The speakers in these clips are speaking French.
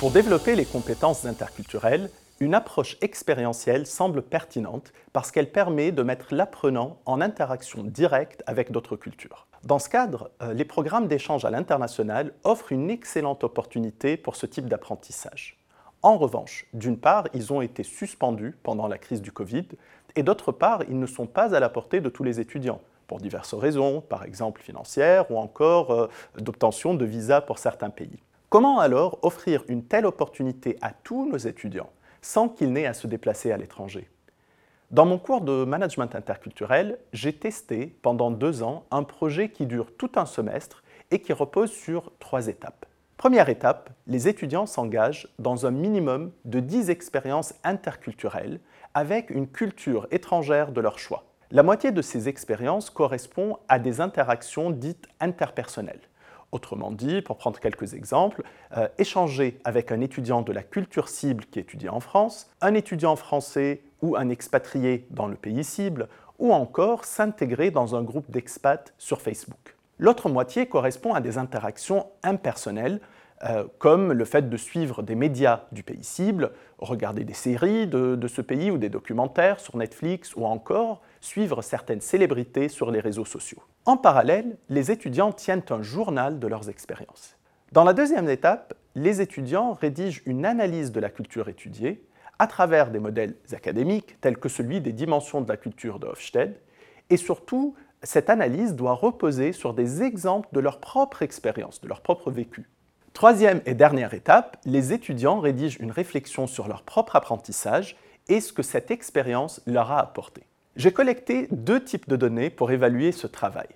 Pour développer les compétences interculturelles, une approche expérientielle semble pertinente parce qu'elle permet de mettre l'apprenant en interaction directe avec d'autres cultures. Dans ce cadre, euh, les programmes d'échange à l'international offrent une excellente opportunité pour ce type d'apprentissage. En revanche, d'une part, ils ont été suspendus pendant la crise du Covid, et d'autre part, ils ne sont pas à la portée de tous les étudiants, pour diverses raisons, par exemple financières ou encore euh, d'obtention de visas pour certains pays. Comment alors offrir une telle opportunité à tous nos étudiants sans qu'ils n'aient à se déplacer à l'étranger? Dans mon cours de management interculturel, j'ai testé pendant deux ans un projet qui dure tout un semestre et qui repose sur trois étapes. Première étape, les étudiants s'engagent dans un minimum de 10 expériences interculturelles avec une culture étrangère de leur choix. La moitié de ces expériences correspond à des interactions dites interpersonnelles. Autrement dit, pour prendre quelques exemples, euh, échanger avec un étudiant de la culture cible qui étudie en France, un étudiant français ou un expatrié dans le pays cible, ou encore s'intégrer dans un groupe d'expats sur Facebook. L'autre moitié correspond à des interactions impersonnelles, euh, comme le fait de suivre des médias du pays cible, regarder des séries de ce pays ou des documentaires sur Netflix, ou encore suivre certaines célébrités sur les réseaux sociaux. En parallèle, les étudiants tiennent un journal de leurs expériences. Dans la deuxième étape, les étudiants rédigent une analyse de la culture étudiée à travers des modèles académiques tels que celui des dimensions de la culture de Hofstede, et surtout, cette analyse doit reposer sur des exemples de leur propre expérience, de leur propre vécu. Troisième et dernière étape, les étudiants rédigent une réflexion sur leur propre apprentissage et ce que cette expérience leur a apporté. J'ai collecté deux types de données pour évaluer ce travail.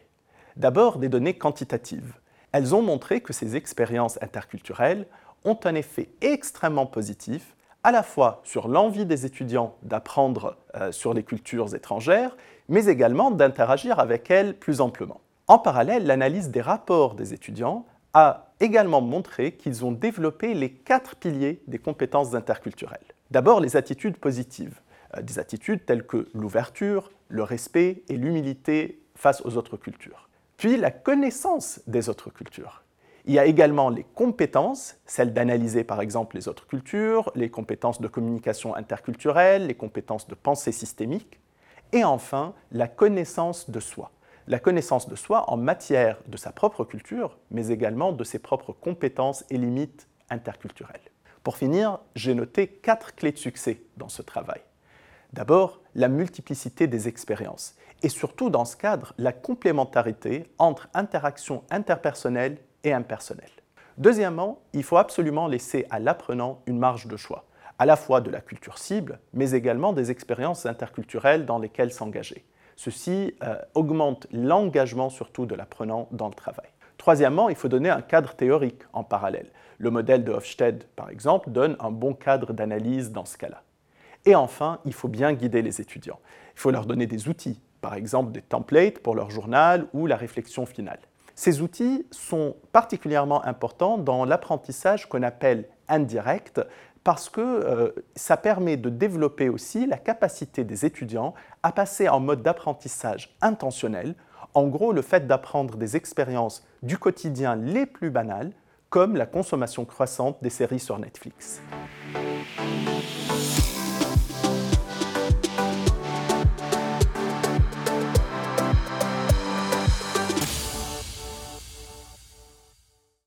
D'abord, des données quantitatives. Elles ont montré que ces expériences interculturelles ont un effet extrêmement positif à la fois sur l'envie des étudiants d'apprendre euh, sur les cultures étrangères, mais également d'interagir avec elles plus amplement. En parallèle, l'analyse des rapports des étudiants a également montré qu'ils ont développé les quatre piliers des compétences interculturelles. D'abord, les attitudes positives. Euh, des attitudes telles que l'ouverture, le respect et l'humilité face aux autres cultures. Puis la connaissance des autres cultures. Il y a également les compétences, celles d'analyser par exemple les autres cultures, les compétences de communication interculturelle, les compétences de pensée systémique, et enfin la connaissance de soi. La connaissance de soi en matière de sa propre culture, mais également de ses propres compétences et limites interculturelles. Pour finir, j'ai noté quatre clés de succès dans ce travail. D'abord, la multiplicité des expériences et surtout dans ce cadre, la complémentarité entre interactions interpersonnelles et impersonnelles. Deuxièmement, il faut absolument laisser à l'apprenant une marge de choix, à la fois de la culture cible, mais également des expériences interculturelles dans lesquelles s'engager. Ceci euh, augmente l'engagement surtout de l'apprenant dans le travail. Troisièmement, il faut donner un cadre théorique en parallèle. Le modèle de Hofstede, par exemple, donne un bon cadre d'analyse dans ce cas-là. Et enfin, il faut bien guider les étudiants. Il faut leur donner des outils, par exemple des templates pour leur journal ou la réflexion finale. Ces outils sont particulièrement importants dans l'apprentissage qu'on appelle indirect parce que euh, ça permet de développer aussi la capacité des étudiants à passer en mode d'apprentissage intentionnel, en gros le fait d'apprendre des expériences du quotidien les plus banales, comme la consommation croissante des séries sur Netflix.